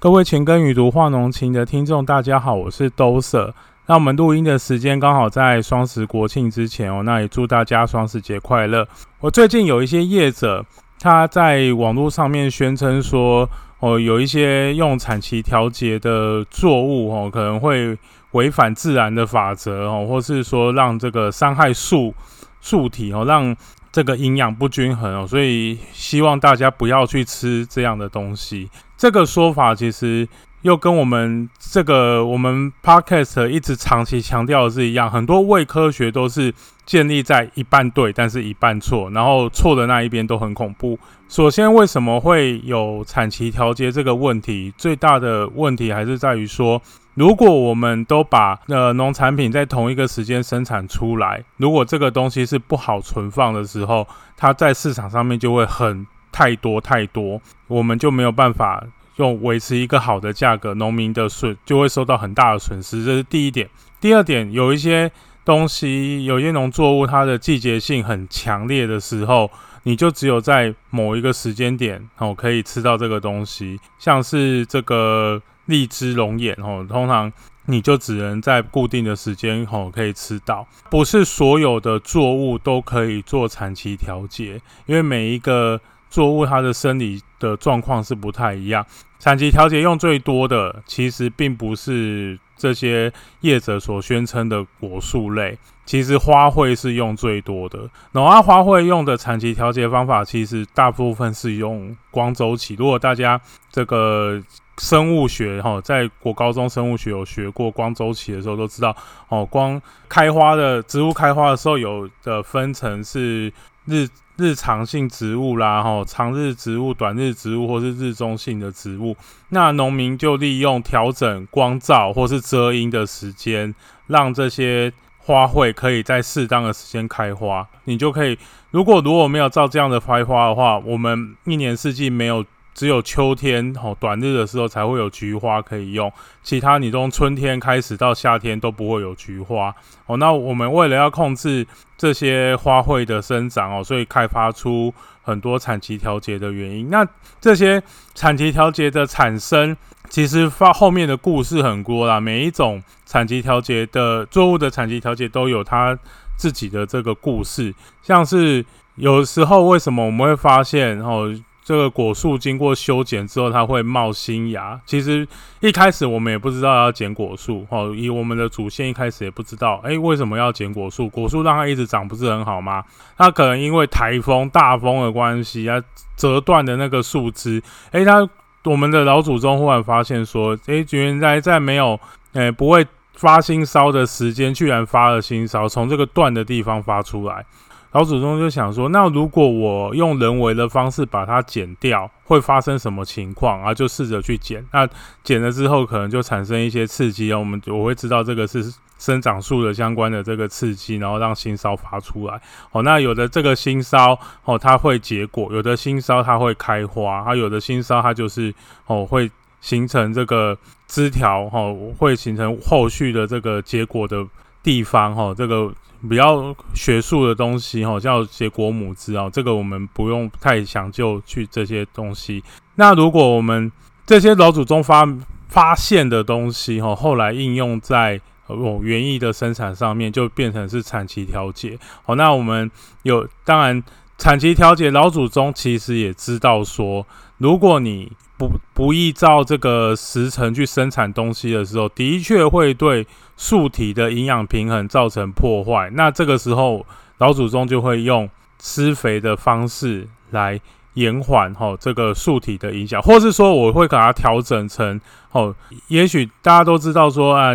各位情根与读画浓情的听众，大家好，我是兜舍。那我们录音的时间刚好在双十国庆之前哦，那也祝大家双十节快乐。我最近有一些业者，他在网络上面宣称说，哦，有一些用产期调节的作物哦，可能会违反自然的法则哦，或是说让这个伤害树树体哦，让这个营养不均衡哦，所以希望大家不要去吃这样的东西。这个说法其实又跟我们这个我们 podcast 一直长期强调的是一样，很多伪科学都是建立在一半对，但是一半错，然后错的那一边都很恐怖。首先，为什么会有产期调节这个问题？最大的问题还是在于说，如果我们都把呃农产品在同一个时间生产出来，如果这个东西是不好存放的时候，它在市场上面就会很。太多太多，我们就没有办法用维持一个好的价格，农民的损就会受到很大的损失。这是第一点。第二点，有一些东西，有些农作物，它的季节性很强烈的时候，你就只有在某一个时间点哦，可以吃到这个东西。像是这个荔枝龙眼哦，通常你就只能在固定的时间哦可以吃到。不是所有的作物都可以做产期调节，因为每一个。作物它的生理的状况是不太一样，产期调节用最多的其实并不是这些业者所宣称的果树类，其实花卉是用最多的。然后花卉用的产期调节方法，其实大部分是用光周期。如果大家这个生物学哈，在国高中生物学有学过光周期的时候，都知道哦，光开花的植物开花的时候，有的分成是日。日常性植物啦，吼，长日植物、短日植物，或是日中性的植物，那农民就利用调整光照或是遮阴的时间，让这些花卉可以在适当的时间开花。你就可以，如果如果没有照这样的开花的话，我们一年四季没有。只有秋天哦，短日的时候才会有菊花可以用，其他你从春天开始到夏天都不会有菊花哦。那我们为了要控制这些花卉的生长哦，所以开发出很多产期调节的原因。那这些产期调节的产生，其实发后面的故事很多啦。每一种产期调节的作物的产期调节都有它自己的这个故事，像是有时候为什么我们会发现哦？这个果树经过修剪之后，它会冒新芽。其实一开始我们也不知道要剪果树，哦，以我们的祖先一开始也不知道，哎，为什么要剪果树？果树让它一直长不是很好吗？它可能因为台风、大风的关系啊，折断的那个树枝。哎，它我们的老祖宗忽然发现说，哎，原来在没有，哎，不会发新梢的时间，居然发了新梢，从这个断的地方发出来。老祖宗就想说，那如果我用人为的方式把它剪掉，会发生什么情况啊？就试着去剪。那剪了之后，可能就产生一些刺激啊。我们我会知道这个是生长树的相关的这个刺激，然后让新梢发出来。哦，那有的这个新梢哦，它会结果；有的新梢它会开花；啊有的新梢它就是哦会形成这个枝条，哦会形成后续的这个结果的地方，哈这个。比较学术的东西哈，叫结果母枝啊，这个我们不用太讲究去这些东西。那如果我们这些老祖宗发发现的东西哈，后来应用在哦园艺的生产上面，就变成是产期调节。好，那我们有当然产期调节，老祖宗其实也知道说，如果你不不依照这个时辰去生产东西的时候，的确会对树体的营养平衡造成破坏。那这个时候，老祖宗就会用施肥的方式来延缓哈这个树体的影响，或是说我会给它调整成哦，也许大家都知道说啊，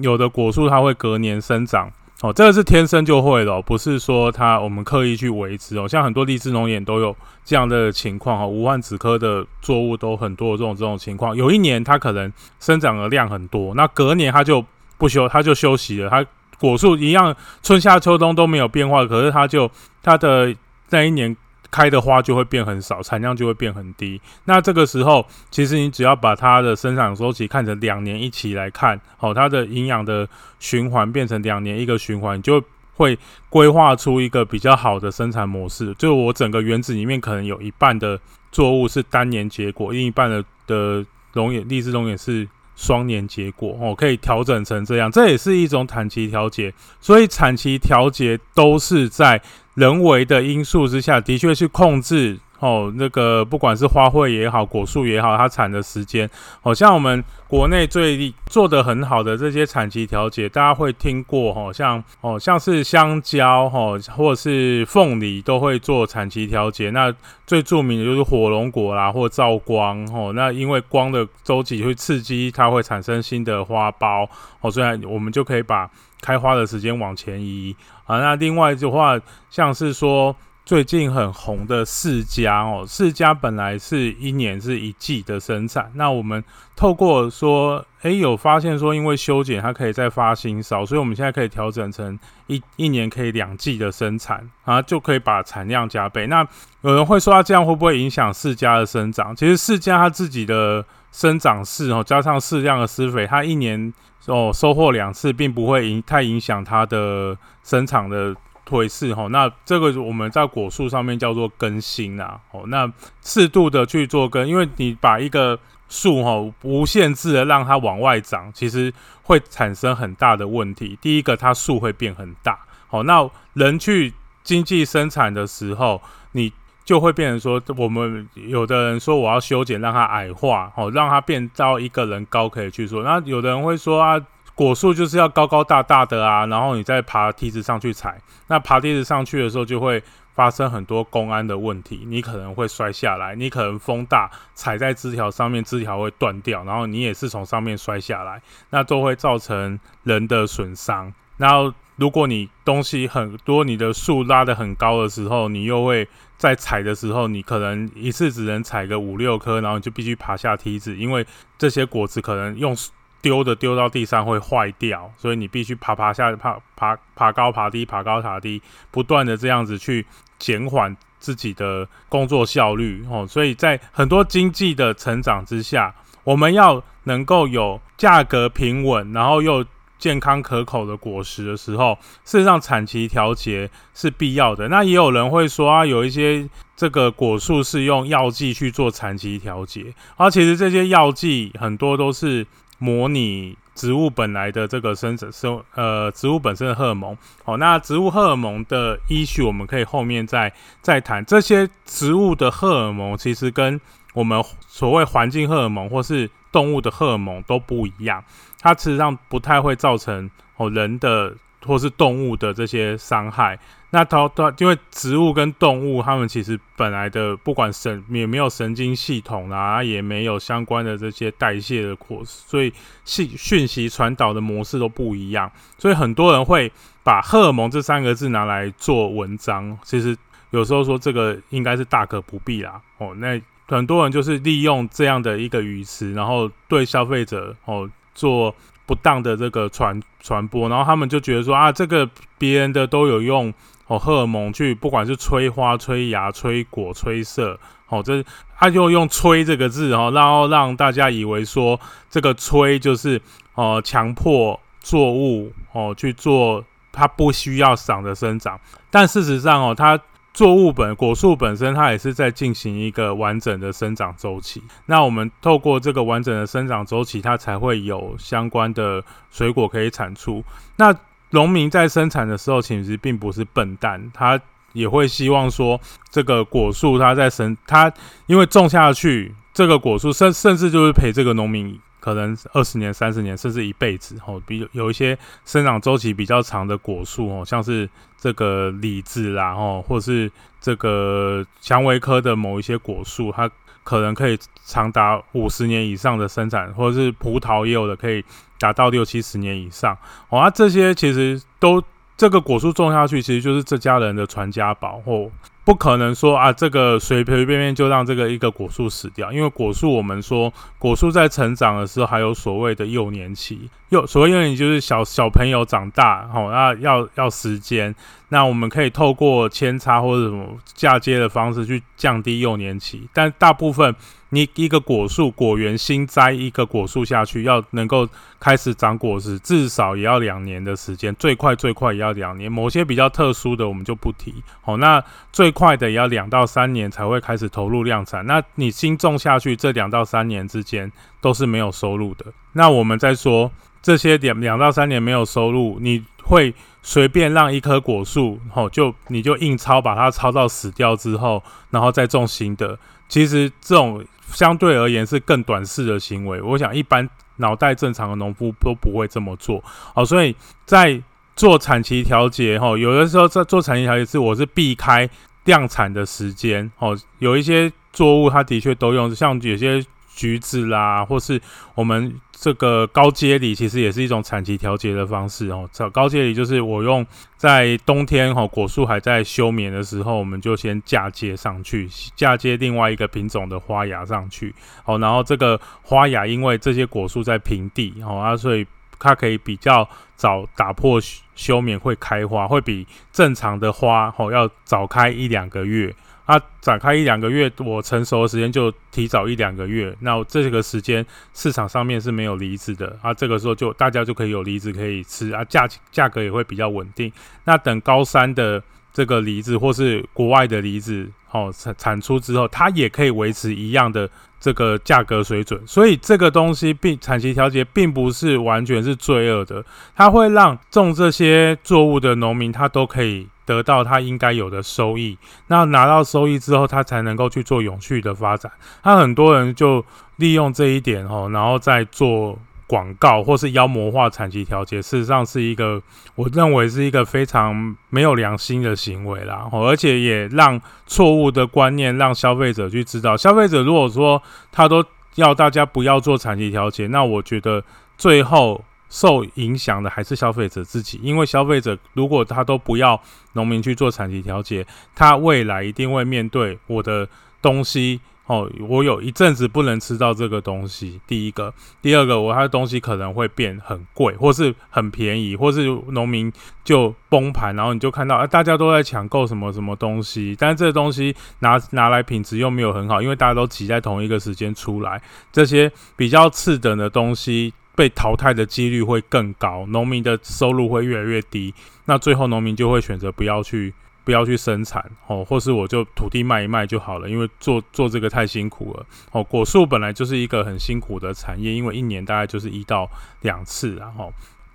有的果树它会隔年生长。哦，这个是天生就会的，不是说它我们刻意去维持哦。像很多荔枝农眼都有这样的情况哈，无患子科的作物都很多这种这种情况。有一年它可能生长的量很多，那隔年它就不休，它就休息了。它果树一样春夏秋冬都没有变化，可是它就它的那一年。开的花就会变很少，产量就会变很低。那这个时候，其实你只要把它的生长周期看成两年一起来看，好，它的营养的循环变成两年一个循环，就会规划出一个比较好的生产模式。就我整个园子里面可能有一半的作物是单年结果，另一半的的。龙眼、荔枝龙眼是双年结果哦，可以调整成这样，这也是一种产期调节。所以产期调节都是在人为的因素之下，的确是控制。哦，那个不管是花卉也好，果树也好，它产的时间，好像我们国内最做的很好的这些产期调节，大家会听过，哈，像哦，像是香蕉，哈，或者是凤梨都会做产期调节。那最著名的就是火龙果啦，或照光，哦，那因为光的周期会刺激它会产生新的花苞，哦，所以我们就可以把开花的时间往前移。啊，那另外的话，像是说。最近很红的世家哦，世家本来是一年是一季的生产，那我们透过说，哎，有发现说，因为修剪它可以再发新烧，所以我们现在可以调整成一一年可以两季的生产，啊，就可以把产量加倍。那有人会说，它这样会不会影响世家的生长？其实世家它自己的生长势哦，加上适量的施肥，它一年哦收获两次，并不会影太影响它的生长的。推式哈，那这个我们在果树上面叫做更新啊，哦，那适度的去做根，因为你把一个树哈无限制的让它往外长，其实会产生很大的问题。第一个，它树会变很大，好，那人去经济生产的时候，你就会变成说，我们有的人说我要修剪让它矮化，哦，让它变到一个人高可以去做，那有的人会说啊。果树就是要高高大大的啊，然后你再爬梯子上去踩，那爬梯子上去的时候就会发生很多公安的问题，你可能会摔下来，你可能风大踩在枝条上面，枝条会断掉，然后你也是从上面摔下来，那都会造成人的损伤。然后如果你东西很多，你的树拉得很高的时候，你又会在踩的时候，你可能一次只能踩个五六颗，然后你就必须爬下梯子，因为这些果子可能用。丢的丢到地上会坏掉，所以你必须爬爬下爬爬爬高爬低爬高爬低，不断的这样子去减缓自己的工作效率哦。所以在很多经济的成长之下，我们要能够有价格平稳，然后又健康可口的果实的时候，事实上产期调节是必要的。那也有人会说啊，有一些这个果树是用药剂去做产期调节，而其实这些药剂很多都是。模拟植物本来的这个生长生呃植物本身的荷尔蒙，好，那植物荷尔蒙的依序我们可以后面再再谈。这些植物的荷尔蒙其实跟我们所谓环境荷尔蒙或是动物的荷尔蒙都不一样，它实际上不太会造成哦人的。或是动物的这些伤害，那它它因为植物跟动物，它们其实本来的不管神也没有神经系统啊，也没有相关的这些代谢的过所以信讯息传导的模式都不一样，所以很多人会把荷尔蒙这三个字拿来做文章，其实有时候说这个应该是大可不必啦。哦，那很多人就是利用这样的一个语词，然后对消费者哦做。不当的这个传传播，然后他们就觉得说啊，这个别人的都有用哦，荷尔蒙去，不管是催花、催芽、催果、催色，哦，这他就用“催”这个字，哦，然后让大家以为说这个“催”就是哦，强迫作物哦去做它不需要长的生长，但事实上哦，它。作物本果树本身，它也是在进行一个完整的生长周期。那我们透过这个完整的生长周期，它才会有相关的水果可以产出。那农民在生产的时候，其实并不是笨蛋，他也会希望说，这个果树它在生，它因为种下去，这个果树甚甚至就是陪这个农民。可能二十年、三十年，甚至一辈子哦。比有一些生长周期比较长的果树哦，像是这个李子啦哦，或是这个蔷薇科的某一些果树，它可能可以长达五十年以上的生产，或者是葡萄也有的可以达到六七十年以上哦。啊，这些其实都这个果树种下去，其实就是这家人的传家宝哦。不可能说啊，这个随随便便就让这个一个果树死掉，因为果树我们说果树在成长的时候还有所谓的幼年期，幼所谓幼年就是小小朋友长大，吼，那要要时间，那我们可以透过扦插或者什么嫁接的方式去降低幼年期，但大部分。你一个果树果园新栽一个果树下去，要能够开始长果实，至少也要两年的时间，最快最快也要两年。某些比较特殊的，我们就不提。好，那最快的也要两到三年才会开始投入量产。那你新种下去这两到三年之间都是没有收入的。那我们再说这些两两到三年没有收入，你会随便让一棵果树，吼，就你就硬抄把它抄到死掉之后，然后再种新的。其实这种相对而言是更短视的行为。我想一般脑袋正常的农夫都不会这么做。好，所以在做产期调节，吼，有的时候在做产期调节是我是避开量产的时间。哦，有一些作物它的确都用，像有些。橘子啦，或是我们这个高阶梨，其实也是一种产期调节的方式哦。这高阶梨就是我用在冬天哈果树还在休眠的时候，我们就先嫁接上去，嫁接另外一个品种的花芽上去。哦，然后这个花芽因为这些果树在平地哦啊，所以它可以比较早打破休眠，会开花，会比正常的花哦要早开一两个月。它展开一两个月，我成熟的时间就提早一两个月。那这个时间市场上面是没有梨子的啊，这个时候就大家就可以有梨子可以吃啊，价价格也会比较稳定。那等高山的这个梨子或是国外的梨子哦产产出之后，它也可以维持一样的这个价格水准。所以这个东西并产期调节并不是完全是罪恶的，它会让种这些作物的农民他都可以。得到他应该有的收益，那拿到收益之后，他才能够去做永续的发展。他很多人就利用这一点哦，然后再做广告或是妖魔化产期调节，事实上是一个我认为是一个非常没有良心的行为啦。而且也让错误的观念让消费者去知道。消费者如果说他都要大家不要做产期调节，那我觉得最后。受影响的还是消费者自己，因为消费者如果他都不要农民去做产期调节，他未来一定会面对我的东西哦，我有一阵子不能吃到这个东西。第一个，第二个，我它的东西可能会变很贵，或是很便宜，或是农民就崩盘，然后你就看到啊，大家都在抢购什么什么东西，但是这东西拿拿来品质又没有很好，因为大家都挤在同一个时间出来，这些比较次等的东西。被淘汰的几率会更高，农民的收入会越来越低，那最后农民就会选择不要去不要去生产哦，或是我就土地卖一卖就好了，因为做做这个太辛苦了哦。果树本来就是一个很辛苦的产业，因为一年大概就是一到两次，然后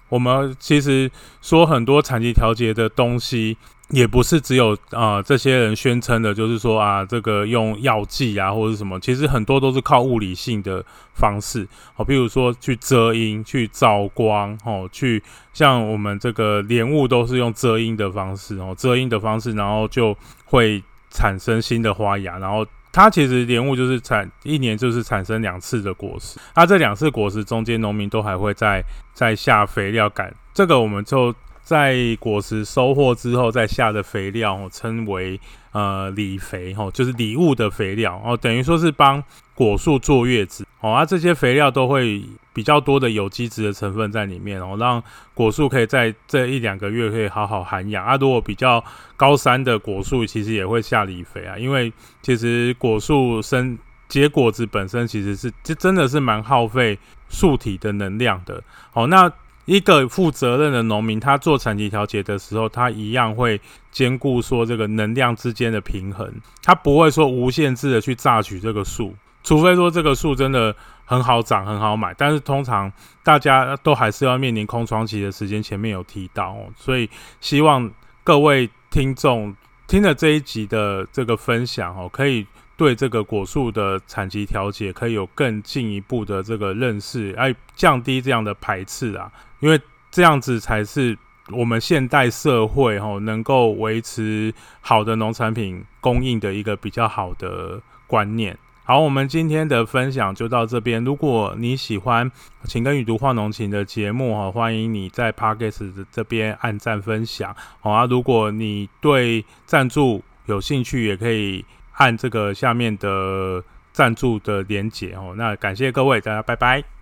我们其实说很多产地调节的东西。也不是只有啊这些人宣称的，就是说啊这个用药剂啊或者什么，其实很多都是靠物理性的方式，哦，比如说去遮阴、去照光，哦，去像我们这个莲雾都是用遮阴的方式，哦，遮阴的方式，然后就会产生新的花芽，然后它其实莲雾就是产一年就是产生两次的果实，它这两次果实中间农民都还会再再下肥料感，这个我们就。在果实收获之后，再下的肥料称为呃礼肥吼，就是礼物的肥料哦，等于说是帮果树坐月子哦。啊，这些肥料都会比较多的有机质的成分在里面哦，让果树可以在这一两个月可以好好涵养啊。如果比较高山的果树，其实也会下礼肥啊，因为其实果树生结果子本身其实是这真的是蛮耗费树体的能量的哦。那一个负责任的农民，他做产期调节的时候，他一样会兼顾说这个能量之间的平衡，他不会说无限制的去榨取这个树，除非说这个树真的很好长、很好买，但是通常大家都还是要面临空窗期的时间，前面有提到哦，所以希望各位听众听了这一集的这个分享哦，可以。对这个果树的产期调节可以有更进一步的这个认识，哎，降低这样的排斥啊，因为这样子才是我们现代社会哈能够维持好的农产品供应的一个比较好的观念。好，我们今天的分享就到这边。如果你喜欢《情跟与读画农情》的节目哈，欢迎你在 p a r k e s 这边按赞分享。好啊，如果你对赞助有兴趣，也可以。按这个下面的赞助的连结哦，那感谢各位，大家拜拜。